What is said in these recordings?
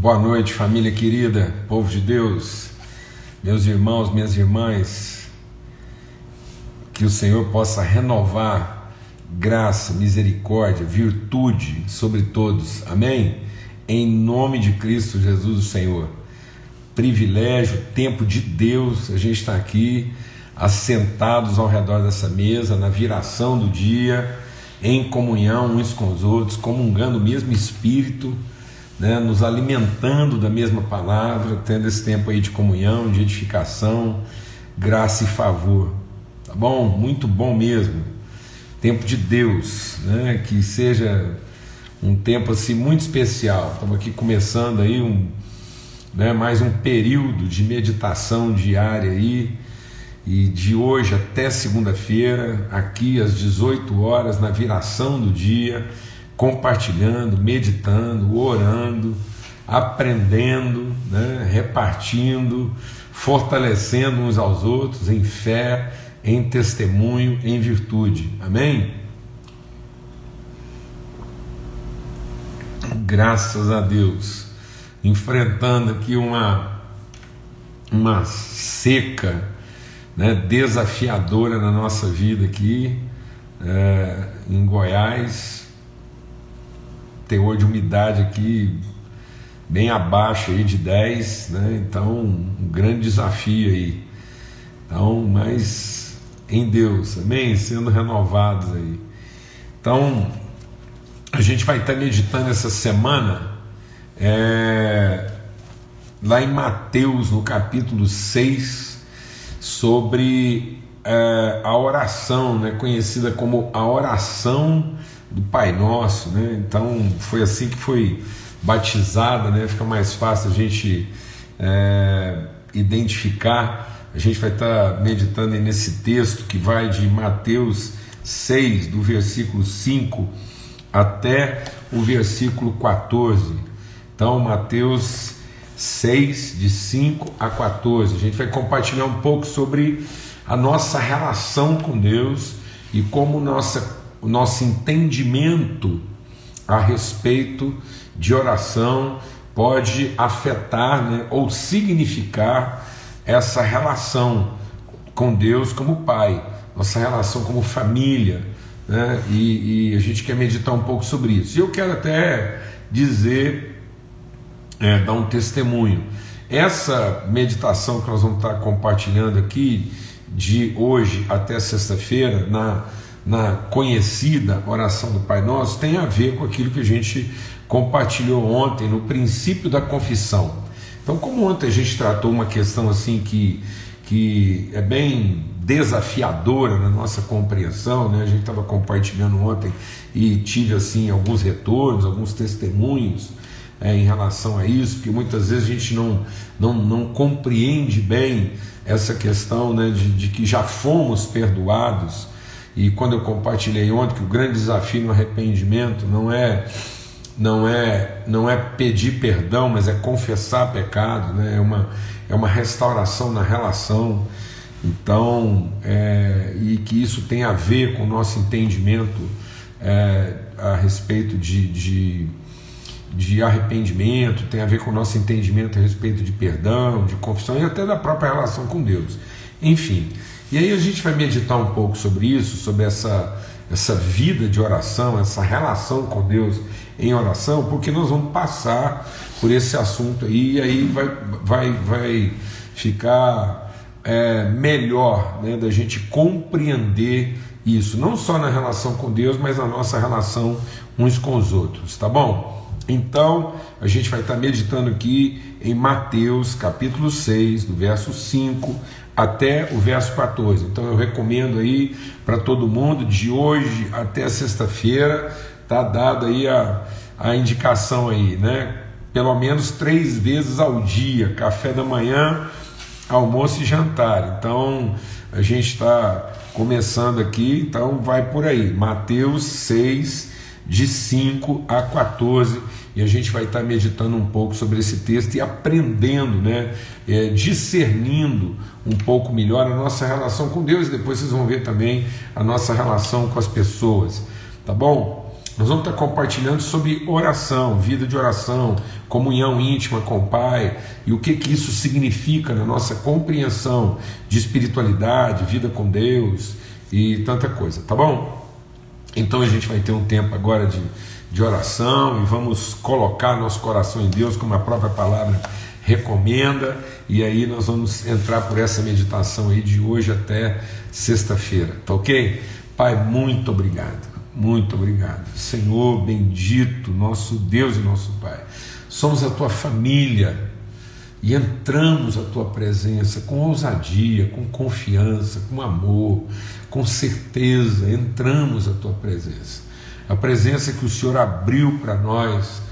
Boa noite, família querida, povo de Deus, meus irmãos, minhas irmãs. Que o Senhor possa renovar graça, misericórdia, virtude sobre todos. Amém? Em nome de Cristo Jesus, o Senhor. Privilégio, tempo de Deus, a gente está aqui assentados ao redor dessa mesa, na viração do dia, em comunhão uns com os outros, comungando o mesmo Espírito né, nos alimentando da mesma palavra, tendo esse tempo aí de comunhão, de edificação, graça e favor. Tá bom? Muito bom mesmo. Tempo de Deus, né, que seja um tempo assim muito especial. Estamos aqui começando aí um, né, mais um período de meditação diária aí. E de hoje até segunda-feira, aqui às 18 horas, na viração do dia, compartilhando, meditando, orando, aprendendo, né, repartindo, fortalecendo uns aos outros em fé, em testemunho, em virtude. Amém? Graças a Deus. Enfrentando aqui uma, uma seca né, desafiadora na nossa vida aqui, é, em Goiás, teor de umidade aqui bem abaixo aí de 10, né? Então, um grande desafio aí. Então, mas em Deus, amém? Sendo renovados aí. Então, a gente vai estar meditando essa semana é, lá em Mateus, no capítulo 6, sobre é, a oração, né, conhecida como a oração do Pai Nosso, né? Então foi assim que foi batizada, né? Fica mais fácil a gente é, identificar. A gente vai estar meditando nesse texto que vai de Mateus 6, do versículo 5 até o versículo 14. Então, Mateus 6, de 5 a 14. A gente vai compartilhar um pouco sobre a nossa relação com Deus e como nossa o nosso entendimento a respeito de oração pode afetar né, ou significar essa relação com Deus como Pai, nossa relação como família, né, e, e, a gente quer meditar um pouco sobre isso. E eu quero até dizer, é, dar um testemunho. Essa meditação que nós vamos estar compartilhando aqui, de hoje até sexta-feira, na na conhecida oração do Pai Nosso tem a ver com aquilo que a gente compartilhou ontem no princípio da confissão. Então, como ontem a gente tratou uma questão assim que, que é bem desafiadora na nossa compreensão, né? a gente estava compartilhando ontem e tive assim alguns retornos, alguns testemunhos é, em relação a isso, porque muitas vezes a gente não, não, não compreende bem essa questão né, de, de que já fomos perdoados e quando eu compartilhei ontem que o grande desafio no arrependimento não é não é não é pedir perdão, mas é confessar pecado, né? é, uma, é uma restauração na relação. Então, é, e que isso tem a ver com o nosso entendimento é, a respeito de, de, de, arrependimento, tem a ver com o nosso entendimento a respeito de perdão, de confissão e até da própria relação com Deus. Enfim, e aí a gente vai meditar um pouco sobre isso, sobre essa, essa vida de oração, essa relação com Deus em oração, porque nós vamos passar por esse assunto aí, e aí vai, vai, vai ficar é, melhor né, da gente compreender isso, não só na relação com Deus, mas na nossa relação uns com os outros, tá bom? Então, a gente vai estar meditando aqui em Mateus capítulo 6, do verso 5 até o verso 14. Então eu recomendo aí para todo mundo, de hoje até sexta-feira, tá dada aí a, a indicação aí, né? Pelo menos três vezes ao dia, café da manhã, almoço e jantar. Então a gente está começando aqui, então vai por aí. Mateus 6, de 5 a 14 e a gente vai estar meditando um pouco sobre esse texto e aprendendo, né, é, discernindo um pouco melhor a nossa relação com Deus. E depois vocês vão ver também a nossa relação com as pessoas, tá bom? Nós vamos estar compartilhando sobre oração, vida de oração, comunhão íntima com o Pai e o que, que isso significa na nossa compreensão de espiritualidade, vida com Deus e tanta coisa, tá bom? Então a gente vai ter um tempo agora de, de oração e vamos colocar nosso coração em Deus, como a própria palavra recomenda, e aí nós vamos entrar por essa meditação aí de hoje até sexta-feira, tá ok? Pai, muito obrigado. Muito obrigado. Senhor bendito, nosso Deus e nosso Pai. Somos a tua família e entramos à tua presença com ousadia, com confiança, com amor, com certeza. Entramos à tua presença. A presença que o Senhor abriu para nós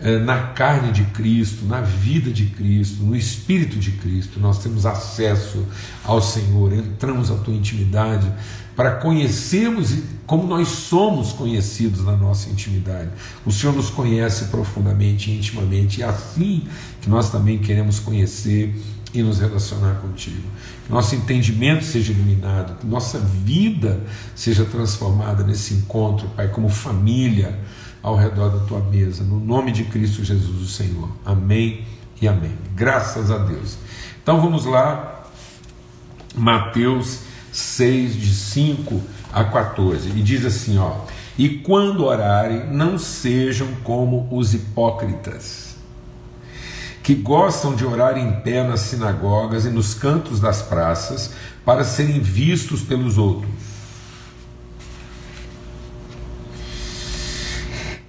é, na carne de Cristo, na vida de Cristo, no Espírito de Cristo, nós temos acesso ao Senhor, entramos à tua intimidade para conhecermos como nós somos conhecidos na nossa intimidade. O Senhor nos conhece profundamente intimamente, e é assim que nós também queremos conhecer e nos relacionar contigo. Que nosso entendimento seja iluminado, que nossa vida seja transformada nesse encontro, Pai, como família ao redor da tua mesa, no nome de Cristo Jesus, o Senhor. Amém e amém. Graças a Deus. Então vamos lá, Mateus 6, de 5 a 14, e diz assim: ó, e quando orarem, não sejam como os hipócritas, que gostam de orar em pé nas sinagogas e nos cantos das praças, para serem vistos pelos outros.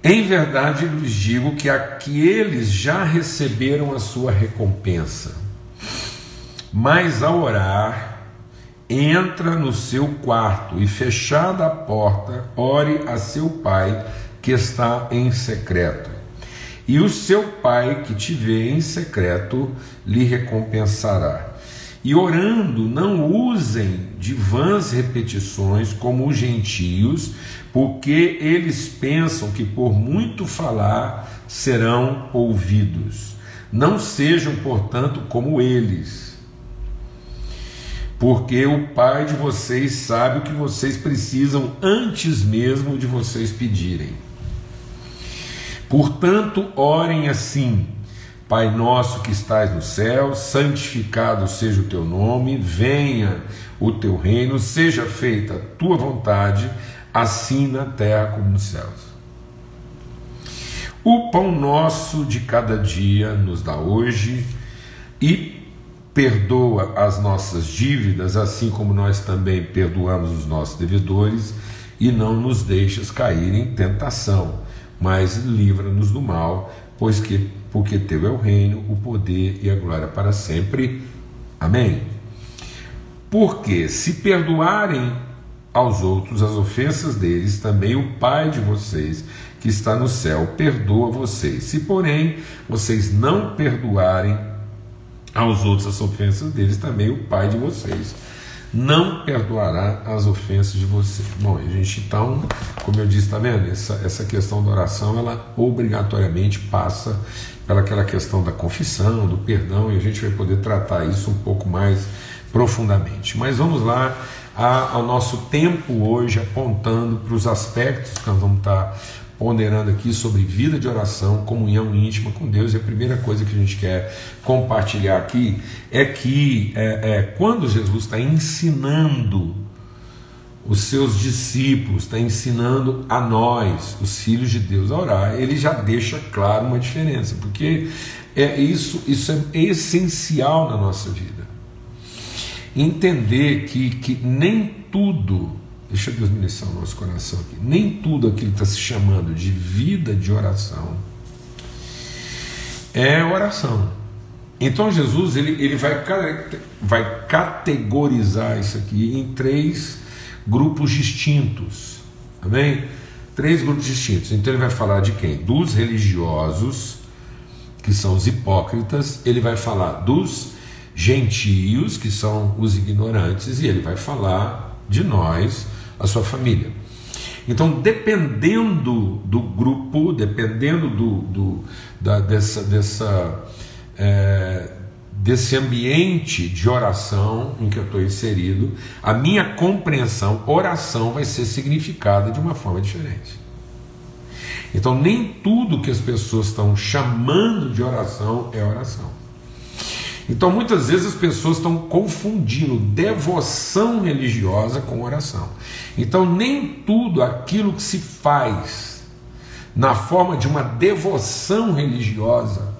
Em verdade lhes digo que aqueles já receberam a sua recompensa. Mas ao orar, entra no seu quarto e, fechada a porta, ore a seu pai que está em secreto. E o seu pai que te vê em secreto lhe recompensará. E orando, não usem de vãs repetições como os gentios, porque eles pensam que por muito falar serão ouvidos. Não sejam, portanto, como eles porque o Pai de vocês sabe o que vocês precisam antes mesmo de vocês pedirem. Portanto, orem assim: Pai nosso que estás no céu, santificado seja o teu nome, venha o teu reino, seja feita a tua vontade, assim na terra como nos céus. O pão nosso de cada dia nos dá hoje e perdoa as nossas dívidas, assim como nós também perdoamos os nossos devedores, e não nos deixes cair em tentação, mas livra-nos do mal, pois que porque teu é o reino, o poder e a glória para sempre. Amém. Porque se perdoarem aos outros as ofensas deles, também o Pai de vocês que está no céu perdoa vocês. Se porém vocês não perdoarem aos outros as ofensas deles, também o Pai de vocês não perdoará as ofensas de vocês. Bom, a gente então, como eu disse, está vendo? Essa, essa questão da oração, ela obrigatoriamente passa pelaquela questão da confissão, do perdão, e a gente vai poder tratar isso um pouco mais profundamente. Mas vamos lá ao nosso tempo hoje, apontando para os aspectos que nós vamos estar ponderando aqui sobre vida de oração, comunhão íntima com Deus, e a primeira coisa que a gente quer compartilhar aqui é que é, é, quando Jesus está ensinando os seus discípulos, está ensinando a nós, os filhos de Deus, a orar, ele já deixa claro uma diferença, porque é isso, isso é essencial na nossa vida. Entender que, que nem tudo Deixa Deus ministrar o nosso coração aqui. Nem tudo aquilo que está se chamando de vida de oração é oração. Então Jesus ele, ele vai, vai categorizar isso aqui em três grupos distintos. Amém? Três grupos distintos. Então ele vai falar de quem? Dos religiosos, que são os hipócritas, ele vai falar dos gentios, que são os ignorantes, e ele vai falar de nós, a sua família. Então, dependendo do grupo, dependendo do, do da, dessa, dessa, é, desse ambiente de oração em que eu estou inserido, a minha compreensão, oração vai ser significada de uma forma diferente. Então, nem tudo que as pessoas estão chamando de oração é oração. Então, muitas vezes as pessoas estão confundindo devoção religiosa com oração. Então, nem tudo aquilo que se faz na forma de uma devoção religiosa,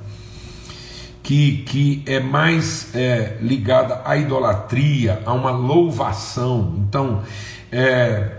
que, que é mais é, ligada à idolatria, a uma louvação. Então, é,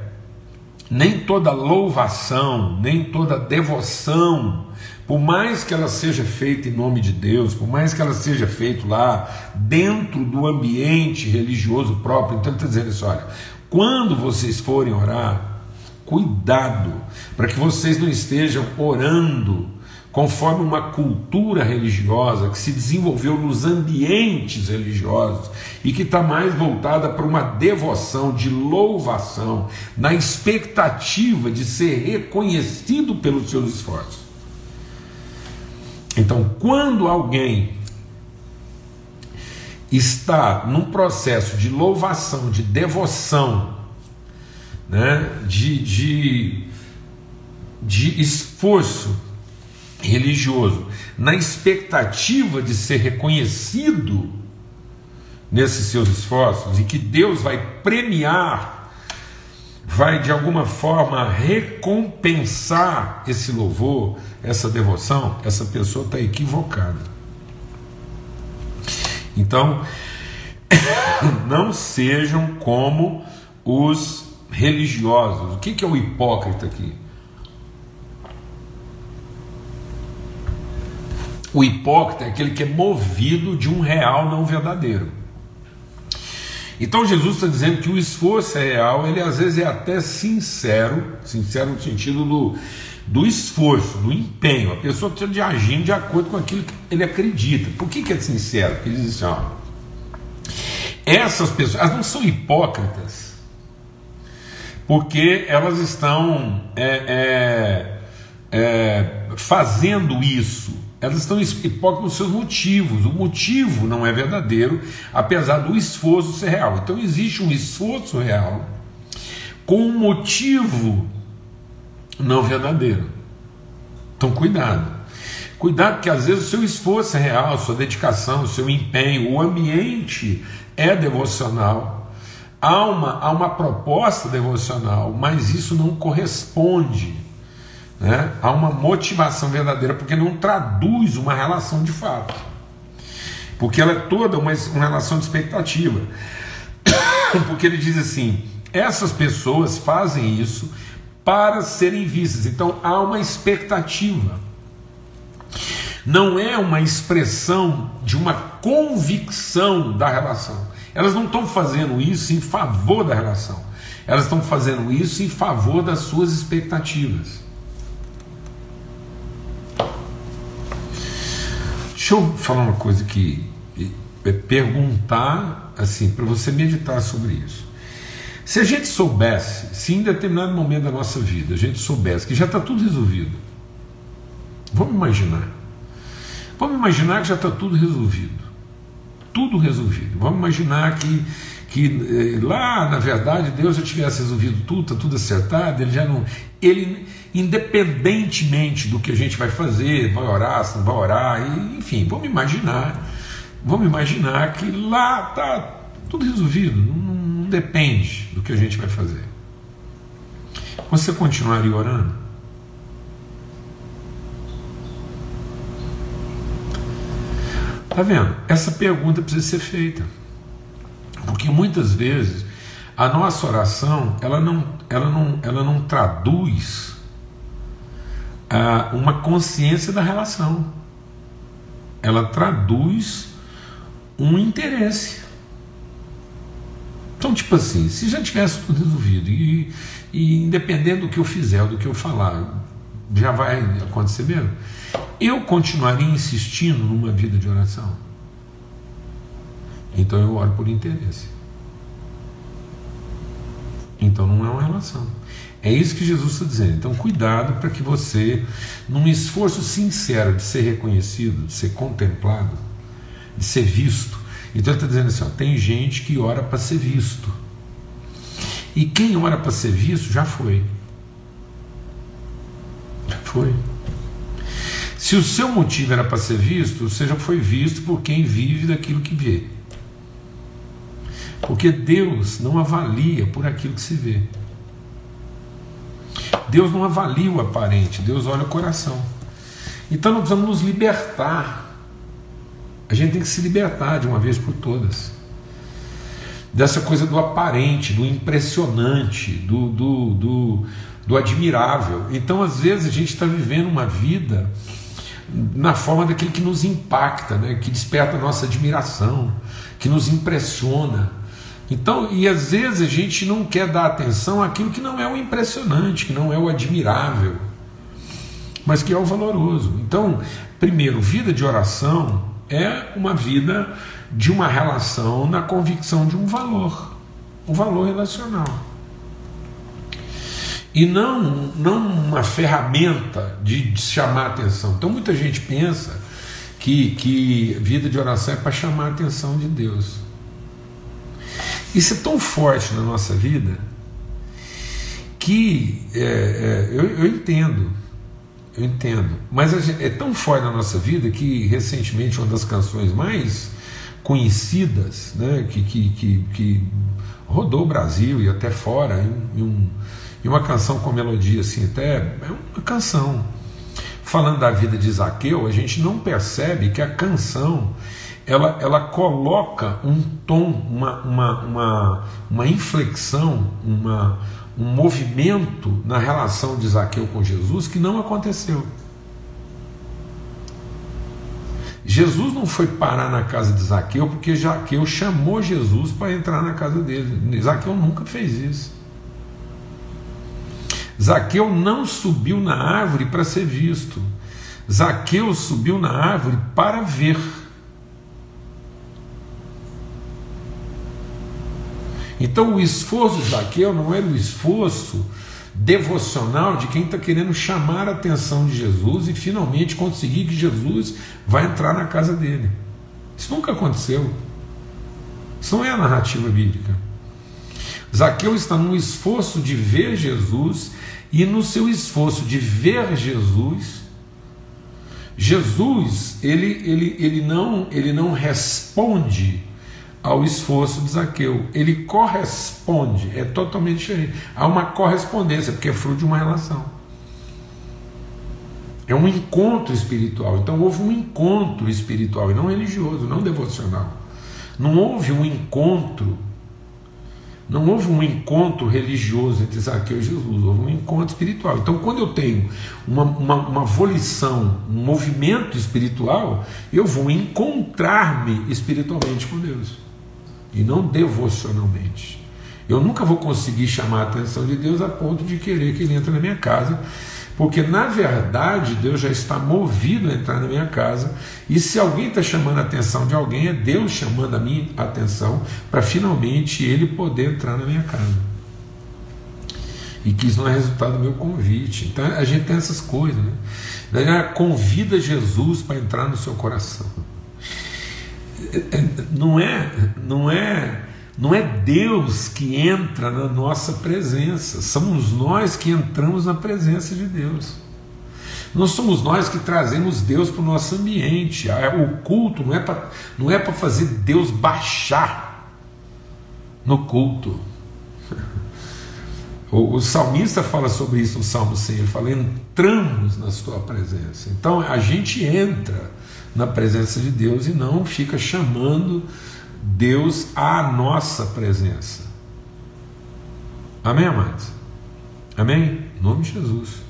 nem toda louvação, nem toda devoção por mais que ela seja feita em nome de Deus, por mais que ela seja feita lá dentro do ambiente religioso próprio, então ele está dizendo isso: olha, quando vocês forem orar, cuidado para que vocês não estejam orando conforme uma cultura religiosa que se desenvolveu nos ambientes religiosos e que está mais voltada para uma devoção de louvação, na expectativa de ser reconhecido pelos seus esforços. Então, quando alguém está num processo de louvação, de devoção, né, de, de, de esforço religioso, na expectativa de ser reconhecido nesses seus esforços e que Deus vai premiar vai de alguma forma recompensar esse louvor, essa devoção, essa pessoa está equivocada. Então, não sejam como os religiosos. O que é o hipócrita aqui? O hipócrita é aquele que é movido de um real não verdadeiro. Então Jesus está dizendo que o esforço é real, ele às vezes é até sincero, sincero no sentido do, do esforço, do empenho. A pessoa precisa de agir de acordo com aquilo que ele acredita. Por que, que é sincero? Porque ele diz assim, ó, essas pessoas, elas não são hipócritas, porque elas estão é, é, é, fazendo isso elas estão hipócritas nos seus motivos. O motivo não é verdadeiro, apesar do esforço ser real. Então existe um esforço real com um motivo não verdadeiro. Então cuidado. Cuidado que às vezes o seu esforço é real, sua dedicação, o seu empenho, o ambiente é devocional. Há uma, há uma proposta devocional, mas isso não corresponde né? Há uma motivação verdadeira, porque não traduz uma relação de fato. Porque ela é toda uma, uma relação de expectativa. Porque ele diz assim: essas pessoas fazem isso para serem vistas. Então há uma expectativa. Não é uma expressão de uma convicção da relação. Elas não estão fazendo isso em favor da relação. Elas estão fazendo isso em favor das suas expectativas. Deixa eu falar uma coisa que é perguntar assim para você meditar sobre isso. Se a gente soubesse, se em determinado momento da nossa vida a gente soubesse que já está tudo resolvido, vamos imaginar. Vamos imaginar que já está tudo resolvido. Tudo resolvido. Vamos imaginar que, que eh, lá, na verdade, Deus já tivesse resolvido tudo, está tudo acertado, ele já não. Ele, independentemente do que a gente vai fazer, vai orar, se não vai orar, enfim, vamos imaginar, vamos imaginar que lá está tudo resolvido, não, não depende do que a gente vai fazer. Você continuaria orando? Tá vendo? Essa pergunta precisa ser feita. Porque muitas vezes a nossa oração, ela não, ela não, ela não traduz ah, uma consciência da relação. Ela traduz um interesse. Então, tipo assim, se já tivesse tudo resolvido e, e independente do que eu fizer do que eu falar, já vai acontecer mesmo, eu continuaria insistindo numa vida de oração. Então eu oro por interesse. Então não é uma relação. É isso que Jesus está dizendo. Então, cuidado para que você, num esforço sincero de ser reconhecido, de ser contemplado, de ser visto. Então, ele está dizendo assim: ó, tem gente que ora para ser visto. E quem ora para ser visto já foi. Já foi. Se o seu motivo era para ser visto, você já foi visto por quem vive daquilo que vê. Porque Deus não avalia por aquilo que se vê. Deus não avalia o aparente, Deus olha o coração. Então nós precisamos nos libertar. A gente tem que se libertar de uma vez por todas. Dessa coisa do aparente, do impressionante, do, do, do, do admirável. Então, às vezes, a gente está vivendo uma vida na forma daquilo que nos impacta, né? que desperta a nossa admiração, que nos impressiona. Então, e às vezes a gente não quer dar atenção àquilo que não é o impressionante, que não é o admirável, mas que é o valoroso. Então, primeiro, vida de oração é uma vida de uma relação na convicção de um valor, um valor relacional. E não, não uma ferramenta de, de chamar atenção. Então muita gente pensa que, que vida de oração é para chamar a atenção de Deus. Isso é tão forte na nossa vida que é, é, eu, eu, entendo, eu entendo, mas é tão forte na nossa vida que recentemente uma das canções mais conhecidas, né, que, que, que, que rodou o Brasil e até fora, em, em, um, em uma canção com melodia assim, até é uma canção. Falando da vida de Zaqueu, a gente não percebe que a canção ela, ela coloca um tom, uma, uma, uma, uma inflexão, uma, um movimento na relação de Zaqueu com Jesus que não aconteceu. Jesus não foi parar na casa de Zaqueu porque Zaqueu chamou Jesus para entrar na casa dele. Zaqueu nunca fez isso. Zaqueu não subiu na árvore para ser visto. Zaqueu subiu na árvore para ver. Então o esforço de Zaqueu não era o esforço devocional de quem está querendo chamar a atenção de Jesus e finalmente conseguir que Jesus vai entrar na casa dele. Isso nunca aconteceu. Isso não é a narrativa bíblica. Zaqueu está no esforço de ver Jesus e no seu esforço de ver Jesus, Jesus ele, ele, ele, não, ele não responde ao esforço de Zaqueu. Ele corresponde, é totalmente diferente. Há uma correspondência, porque é fruto de uma relação. É um encontro espiritual. Então houve um encontro espiritual, e não religioso, não devocional. Não houve um encontro, não houve um encontro religioso entre Zaqueu e Jesus, houve um encontro espiritual. Então, quando eu tenho uma, uma, uma volição, um movimento espiritual, eu vou encontrar-me espiritualmente com Deus e não devocionalmente. Eu nunca vou conseguir chamar a atenção de Deus a ponto de querer que Ele entre na minha casa, porque na verdade Deus já está movido a entrar na minha casa, e se alguém está chamando a atenção de alguém, é Deus chamando a minha atenção para finalmente Ele poder entrar na minha casa. E que isso não é resultado do meu convite. Então a gente tem essas coisas. Né? Convida Jesus para entrar no seu coração não é, não é, não é Deus que entra na nossa presença, somos nós que entramos na presença de Deus. Não somos nós que trazemos Deus para o nosso ambiente. O culto não é para não é para fazer Deus baixar no culto. O, o, salmista fala sobre isso no Salmo 100, ele fala: entramos na sua presença. Então a gente entra na presença de Deus e não fica chamando Deus à nossa presença. Amém, amados? Amém? Em nome de Jesus.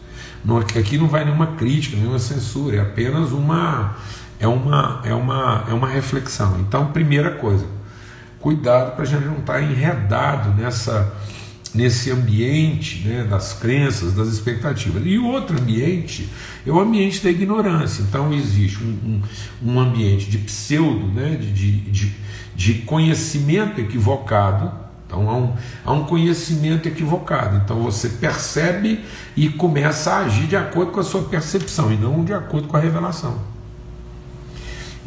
Aqui não vai nenhuma crítica, nenhuma censura, é apenas uma é uma é uma é uma reflexão. Então, primeira coisa, cuidado para a gente não estar tá enredado nessa nesse ambiente né, das crenças, das expectativas. E outro ambiente é o ambiente da ignorância. Então existe um, um, um ambiente de pseudo, né, de, de, de, conhecimento equivocado. Então há um, há um conhecimento equivocado. Então você percebe e começa a agir de acordo com a sua percepção e não de acordo com a revelação.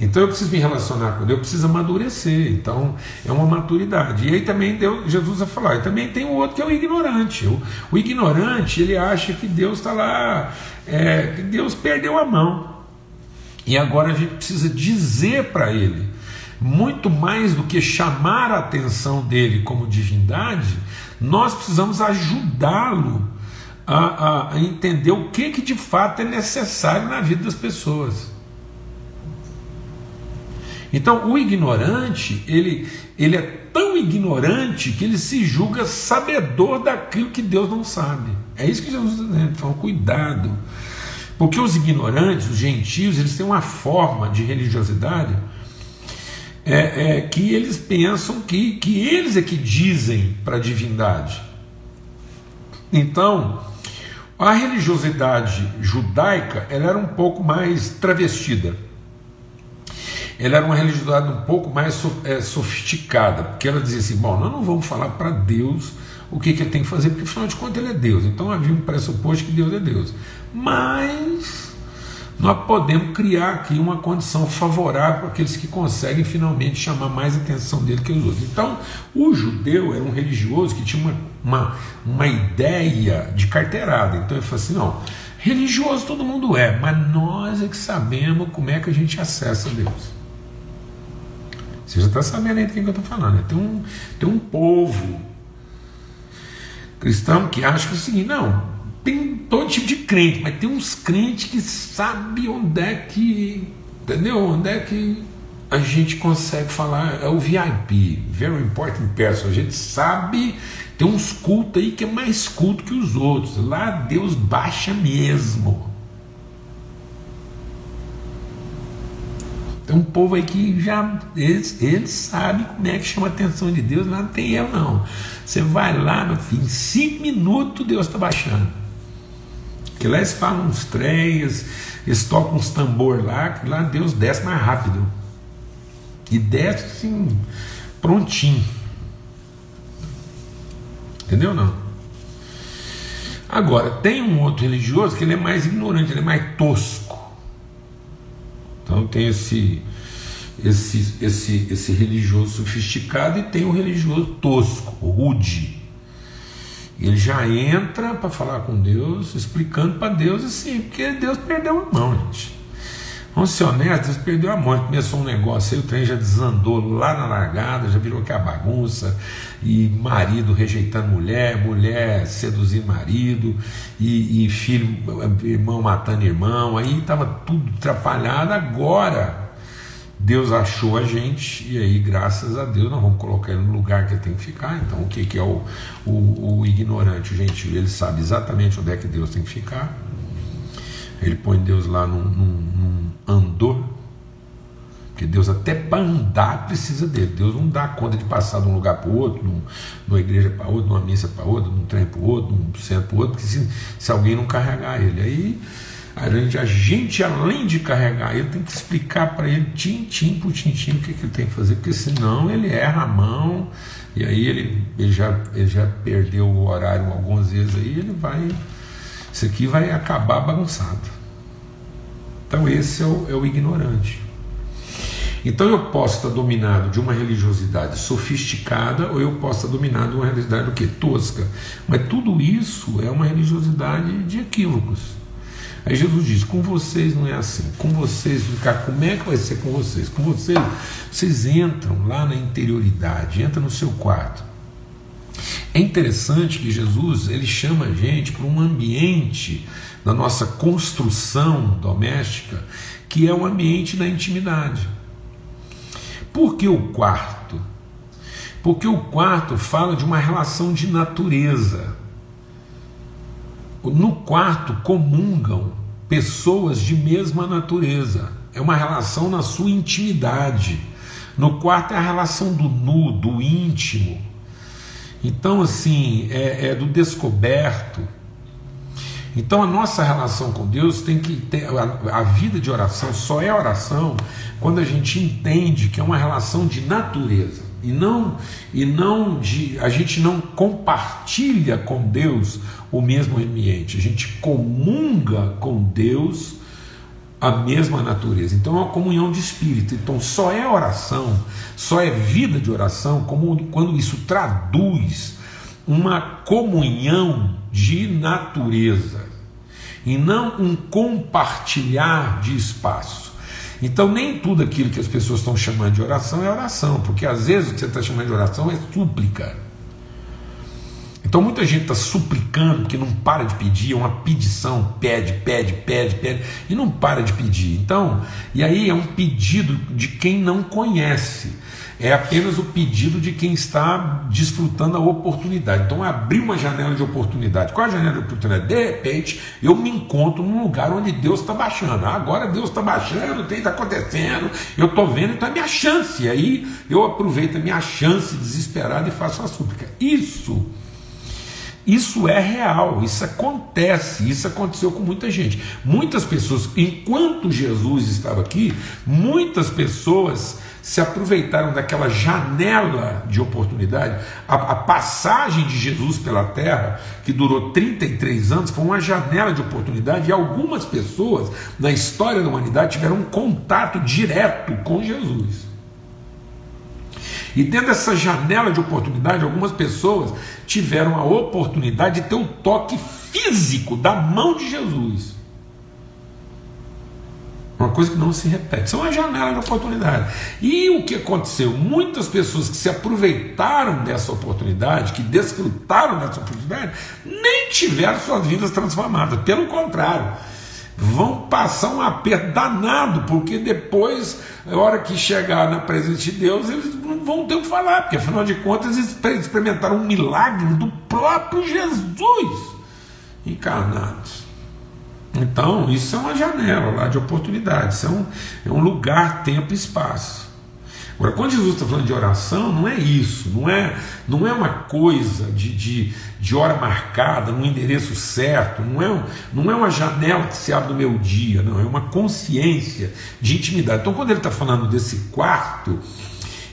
Então eu preciso me relacionar com Deus, eu preciso amadurecer. Então é uma maturidade. E aí também Deus, Jesus vai falar. E também tem o outro que é o ignorante. O, o ignorante ele acha que Deus está lá, é, que Deus perdeu a mão. E agora a gente precisa dizer para ele, muito mais do que chamar a atenção dele como divindade, nós precisamos ajudá-lo a, a, a, entender o que, que de fato é necessário na vida das pessoas. Então, o ignorante, ele, ele é tão ignorante que ele se julga sabedor daquilo que Deus não sabe. É isso que Jesus está dizendo. Então, cuidado. Porque os ignorantes, os gentios, eles têm uma forma de religiosidade é, é, que eles pensam que, que eles é que dizem para a divindade. Então, a religiosidade judaica ela era um pouco mais travestida ela era uma religiosidade um pouco mais é, sofisticada, porque ela dizia assim: bom, nós não vamos falar para Deus o que, que ele tem que fazer, porque afinal de contas ele é Deus, então havia um pressuposto que Deus é Deus. Mas nós podemos criar aqui uma condição favorável para aqueles que conseguem finalmente chamar mais atenção dele que os outros. Então, o judeu era um religioso que tinha uma, uma, uma ideia de carteirada. Então ele falou assim: não, religioso todo mundo é, mas nós é que sabemos como é que a gente acessa Deus. Você já está sabendo aí de quem que eu estou falando. Né? Tem, um, tem um povo cristão que acha que seguinte, não, tem todo tipo de crente, mas tem uns crentes que sabem onde é que, entendeu? Onde é que a gente consegue falar, é o VIP, Very Important Person, a gente sabe, tem uns cultos aí que é mais culto que os outros, lá Deus baixa mesmo. Tem um povo aí que já eles, eles sabem como é que chama a atenção de Deus, lá não tem eu não. Você vai lá, no fim, em cinco minutos Deus está baixando. Que lá eles falam uns três, eles tocam uns tambor lá, que lá Deus desce mais rápido. E desce assim, prontinho. Entendeu não? Agora, tem um outro religioso que ele é mais ignorante, ele é mais tosco. Então tem esse, esse, esse, esse religioso sofisticado e tem o religioso tosco, rude. Ele já entra para falar com Deus, explicando para Deus assim, porque Deus perdeu a mão, gente. Ser honestos, Deus perdeu a mão. Começou um negócio aí, o trem já desandou lá na largada, já virou aquela bagunça, e marido rejeitando mulher, mulher seduzindo marido, e, e filho, irmão matando irmão, aí estava tudo atrapalhado. Agora, Deus achou a gente, e aí, graças a Deus, nós vamos colocar ele no lugar que ele tem que ficar. Então, o que, que é o, o, o ignorante, o gentil? Ele sabe exatamente onde é que Deus tem que ficar. Ele põe Deus lá num, num, num andor, porque Deus até para andar precisa dele. Deus não dá conta de passar de um lugar para o outro, de uma igreja para outra, de uma missa para outra, de um trem para o outro, de um centro para o outro, porque se, se alguém não carregar ele, aí a gente, a gente, além de carregar ele, tem que explicar para ele, tintim por tintim, o que, que ele tem que fazer, porque senão ele erra a mão, e aí ele, ele, já, ele já perdeu o horário algumas vezes aí, ele vai. Isso aqui vai acabar bagunçado. Então, esse é o, é o ignorante. Então, eu posso estar dominado de uma religiosidade sofisticada ou eu posso estar dominado de uma religiosidade o quê? tosca. Mas tudo isso é uma religiosidade de equívocos. Aí Jesus diz: com vocês não é assim, com vocês, como é que vai ser com vocês? Com vocês, vocês entram lá na interioridade, entram no seu quarto. É interessante que Jesus ele chama a gente para um ambiente na nossa construção doméstica, que é o ambiente da intimidade. Por que o quarto? Porque o quarto fala de uma relação de natureza. No quarto comungam pessoas de mesma natureza. É uma relação na sua intimidade. No quarto é a relação do nu, do íntimo. Então, assim, é, é do descoberto. Então a nossa relação com Deus tem que ter a, a, vida de oração só é oração quando a gente entende que é uma relação de natureza e não e não de a gente não compartilha com Deus o mesmo ambiente, a gente comunga com Deus a mesma natureza. Então é uma comunhão de espírito. Então só é oração, só é vida de oração como quando isso traduz uma comunhão de natureza e não um compartilhar de espaço. Então, nem tudo aquilo que as pessoas estão chamando de oração é oração, porque às vezes o que você está chamando de oração é súplica. Então muita gente está suplicando porque não para de pedir, é uma pedição, pede, pede, pede, pede, e não para de pedir. Então, e aí é um pedido de quem não conhece, é apenas o pedido de quem está desfrutando a oportunidade. Então, abrir uma janela de oportunidade. Qual a janela de oportunidade? De repente, eu me encontro num lugar onde Deus está baixando. Ah, agora Deus está baixando, tem está acontecendo, eu estou vendo, então é minha chance. E aí eu aproveito a minha chance desesperada e faço a súplica. Isso isso é real, isso acontece, isso aconteceu com muita gente. Muitas pessoas, enquanto Jesus estava aqui, muitas pessoas se aproveitaram daquela janela de oportunidade. A, a, passagem de Jesus pela terra, que durou 33 anos, foi uma janela de oportunidade e algumas pessoas na história da humanidade tiveram um contato direto com Jesus. E dentro dessa janela de oportunidade, algumas pessoas tiveram a oportunidade de ter o toque físico da mão de Jesus. Uma coisa que não se repete. Isso é uma janela de oportunidade. E o que aconteceu? Muitas pessoas que se aproveitaram dessa oportunidade, que desfrutaram dessa oportunidade, nem tiveram suas vidas transformadas. Pelo contrário, vão passar um aperto danado, porque depois, na hora que chegar na presença de Deus, eles não vão ter o que falar, porque afinal de contas eles experimentaram um milagre do próprio Jesus encarnado. Então, isso é uma janela lá de oportunidade, isso é um, é um lugar, tempo e espaço. Agora, quando Jesus está falando de oração, não é isso, não é, não é uma coisa de, de, de hora marcada, num endereço certo, não é, não é uma janela que se abre no meu dia, não, é uma consciência de intimidade. Então, quando ele está falando desse quarto,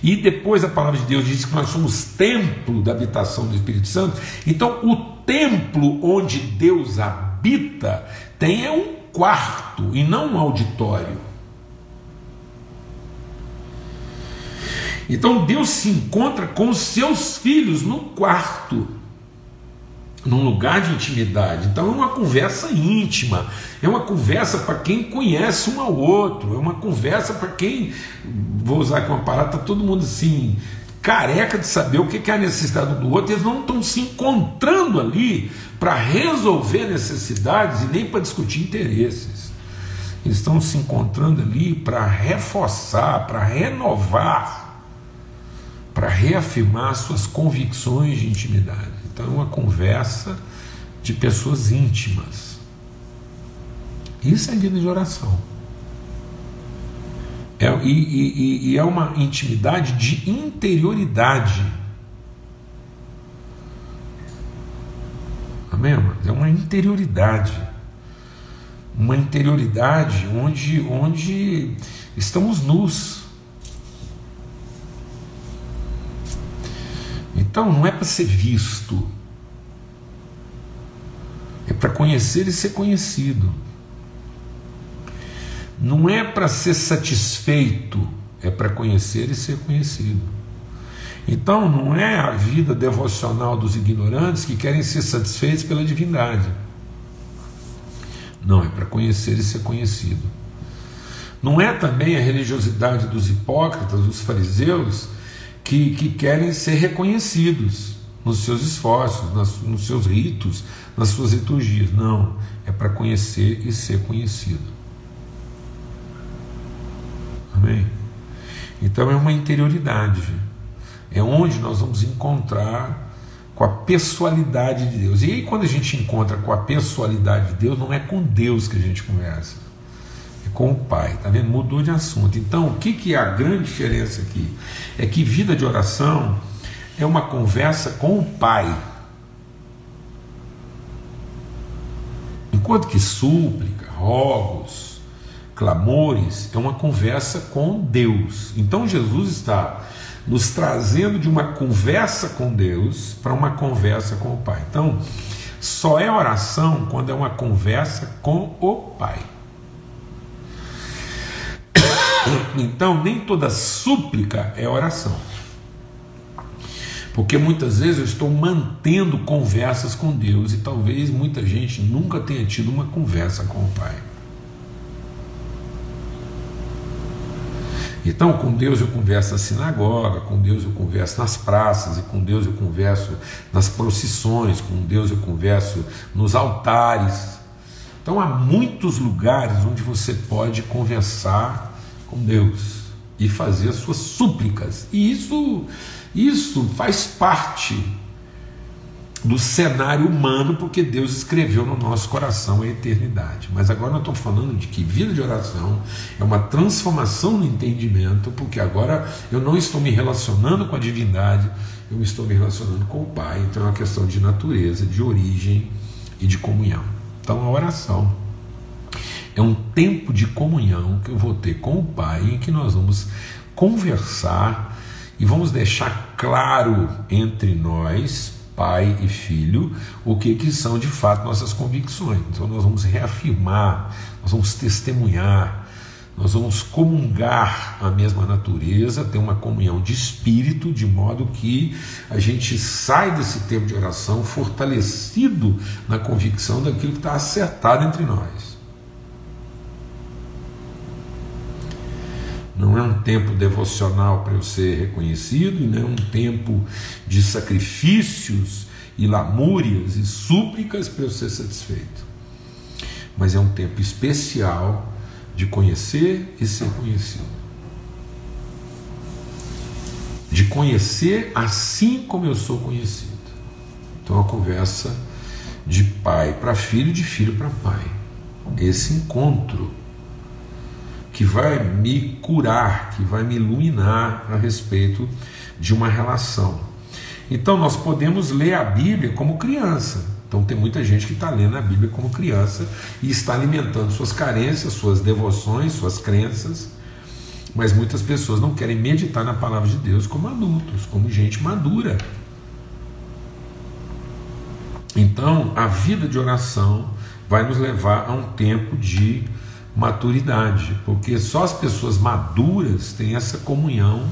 e depois a palavra de Deus diz que nós somos templo da habitação do Espírito Santo, então o templo onde Deus habita tem é um quarto e não um auditório. Então Deus se encontra com os seus filhos no quarto, num lugar de intimidade. Então é uma conversa íntima, é uma conversa para quem conhece um ao outro, é uma conversa para quem, vou usar aqui uma palavra, está todo mundo assim, careca de saber o que é a necessidade do outro, eles não estão se encontrando ali para resolver necessidades e nem para discutir interesses. Eles estão se encontrando ali para reforçar, para renovar para reafirmar suas convicções de intimidade. Então, é uma conversa de pessoas íntimas. Isso é vida de oração. É, e, e, e é uma intimidade de interioridade. Amém, É uma interioridade. Uma interioridade onde, onde estamos nus Então não é para ser visto, é para conhecer e ser conhecido. Não é para ser satisfeito, é para conhecer e ser conhecido. Então não é a vida devocional dos ignorantes que querem ser satisfeitos pela divindade. Não, é para conhecer e ser conhecido. Não é também a religiosidade dos hipócritas, dos fariseus, que, que querem ser reconhecidos nos seus esforços, nas, nos seus ritos, nas suas liturgias. Não, é para conhecer e ser conhecido. Amém? Então é uma interioridade, é onde nós vamos encontrar com a pessoalidade de Deus. E aí, quando a gente encontra com a pessoalidade de Deus, não é com Deus que a gente conversa com o pai, tá vendo? Mudou de assunto. Então, o que, que é a grande diferença aqui? É que vida de oração é uma conversa com o pai. Enquanto que súplica, rogos, clamores é uma conversa com Deus. Então Jesus está nos trazendo de uma conversa com Deus para uma conversa com o Pai. Então, só é oração quando é uma conversa com o Pai. Então, nem toda súplica é oração. Porque muitas vezes eu estou mantendo conversas com Deus e talvez muita gente nunca tenha tido uma conversa com o Pai. Então, com Deus eu converso na sinagoga, com Deus eu converso nas praças, e com Deus eu converso nas procissões, com Deus eu converso nos altares. Então, há muitos lugares onde você pode conversar com Deus e fazer as suas súplicas. E isso, isso faz parte do cenário humano, porque Deus escreveu no nosso coração a eternidade. Mas agora nós estamos falando de que vida de oração é uma transformação no entendimento, porque agora eu não estou me relacionando com a divindade, eu estou me relacionando com o Pai. Então é uma questão de natureza, de origem e de comunhão. Então a oração é um tempo de comunhão que eu vou ter com o Pai, em que nós vamos conversar e vamos deixar claro entre nós pai e filho, o que, que são de fato nossas convicções. Então nós vamos reafirmar, nós vamos testemunhar, nós vamos comungar a mesma natureza, ter uma comunhão de espírito, de modo que a gente sai desse tempo de oração fortalecido na convicção daquilo que está acertado entre nós. Não é um tempo devocional para eu ser reconhecido, e não é um tempo de sacrifícios e lamúrias e súplicas para eu ser satisfeito. Mas é um tempo especial de conhecer e ser conhecido. De conhecer assim como eu sou conhecido. Então a conversa de pai para filho, de filho para pai. Esse encontro que vai me curar, que vai me iluminar a respeito de uma relação. Então nós podemos ler a Bíblia como criança. Então tem muita gente que está lendo a Bíblia como criança e está alimentando suas carências, suas devoções, suas crenças. Mas muitas pessoas não querem meditar na palavra de Deus como adultos, como gente madura. Então, a vida de oração vai nos levar a um tempo de maturidade, porque só as pessoas maduras têm essa comunhão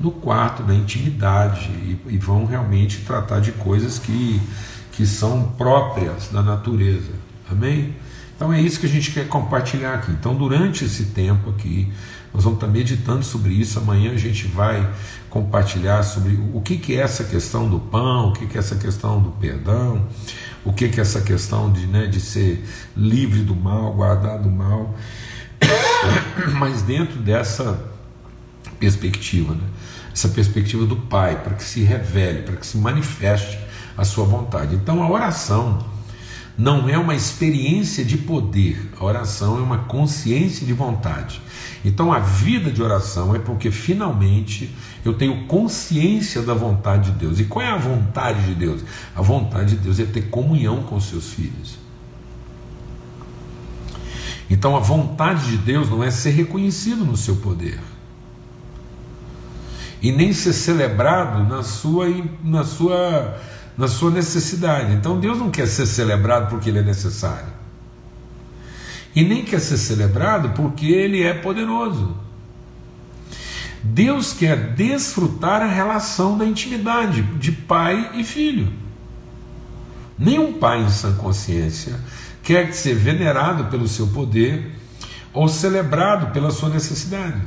no quarto, da intimidade, e, e, vão realmente tratar de coisas que, que são próprias da natureza. Amém? Então é isso que a gente quer compartilhar aqui. Então, durante esse tempo aqui, nós vamos estar meditando sobre isso. Amanhã a gente vai compartilhar sobre o que, que é essa questão do pão, o que, que é essa questão do perdão, o que, que é essa questão de, né, de ser livre do mal, guardar do mal, mas dentro dessa perspectiva, né, essa perspectiva do Pai, para que se revele, para que se manifeste a sua vontade. Então a oração não é uma experiência de poder, a oração é uma consciência de vontade. Então a vida de oração é porque finalmente eu tenho consciência da vontade de Deus. E qual é a vontade de Deus? A vontade de Deus é ter comunhão com seus filhos. Então a vontade de Deus não é ser reconhecido no seu poder. E nem ser celebrado na sua, na sua, na sua necessidade. Então Deus não quer ser celebrado porque Ele é necessário. E nem quer ser celebrado porque Ele é poderoso. Deus quer desfrutar a relação da intimidade de pai e filho. Nenhum pai em sã consciência quer ser venerado pelo seu poder ou celebrado pela sua necessidade.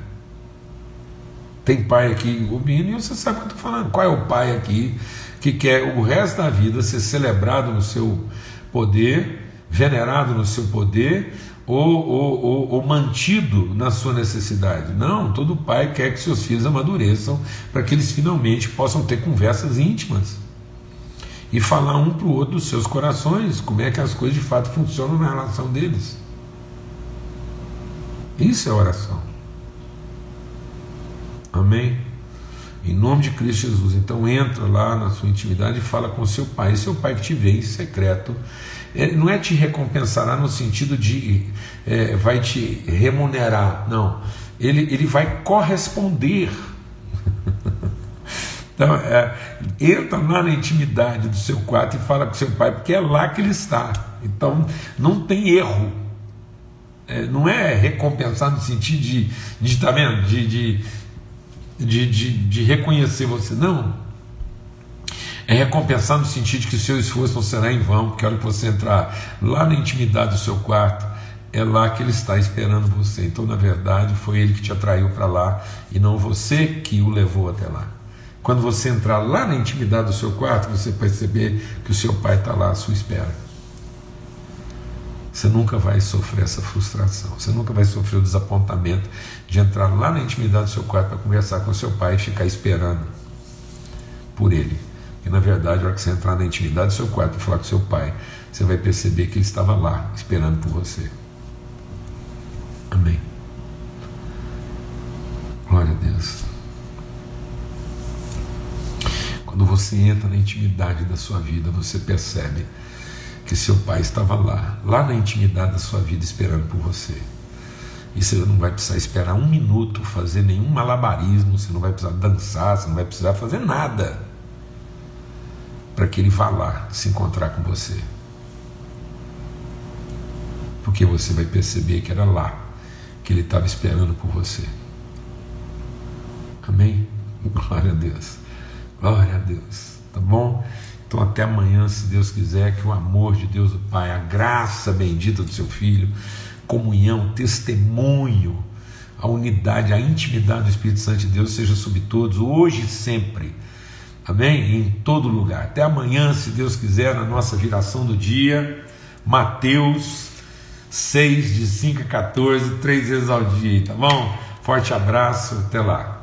Tem pai aqui ouvindo e você sabe o que eu estou falando. Qual é o pai aqui que quer o resto da vida ser celebrado no seu poder, venerado no seu poder, ou, ou, ou, ou, mantido na sua necessidade. Não, todo pai quer que seus filhos amadureçam para que eles finalmente possam ter conversas íntimas e falar um para o outro dos seus corações, como é que as coisas de fato funcionam na relação deles. Isso é oração. Amém? Em nome de Cristo Jesus. Então entra lá na sua intimidade e fala com seu pai. Seu pai que te vê em secreto ele não é te recompensará no sentido de é, vai te remunerar, não. Ele, ele vai corresponder. então, é, entra lá na intimidade do seu quarto e fala com seu pai, porque é lá que ele está. Então, não tem erro. é, não é recompensar no sentido de, de tá vendo? De, de, de, de, de reconhecer você, não. É recompensar no sentido de que seu esforço não será em vão, porque a hora que você entrar lá na intimidade do seu quarto, é lá que ele está esperando você. Então, na verdade, foi ele que te atraiu para lá e não você que o levou até lá. Quando você entrar lá na intimidade do seu quarto, você perceber que o seu pai está lá à sua espera. Você nunca vai sofrer essa frustração, você nunca vai sofrer o desapontamento de entrar lá na intimidade do seu quarto para conversar com seu pai e ficar esperando por ele. E na verdade, a hora que você entrar na intimidade do seu quarto para falar com seu pai, você vai perceber que ele estava lá esperando por você. Amém. Glória a Deus. Quando você entra na intimidade da sua vida, você percebe que seu pai estava lá, lá na intimidade da sua vida, esperando por você. E você não vai precisar esperar um minuto, fazer nenhum malabarismo, você não vai precisar dançar, você não vai precisar fazer nada para que ele vá lá se encontrar com você. Porque você vai perceber que era lá que ele estava esperando por você. Amém? Glória a Deus. Glória a Deus. Tá bom? Então, até amanhã, se Deus quiser, que o amor de Deus, o Pai, a graça bendita do seu Filho, comunhão, testemunho, a unidade, a intimidade do Espírito Santo de Deus seja sobre todos, hoje e sempre. Amém? Em todo lugar. Até amanhã, se Deus quiser, na nossa viração do dia. Mateus 6, de 5 a 14, três vezes ao dia, tá bom? Forte abraço, até lá.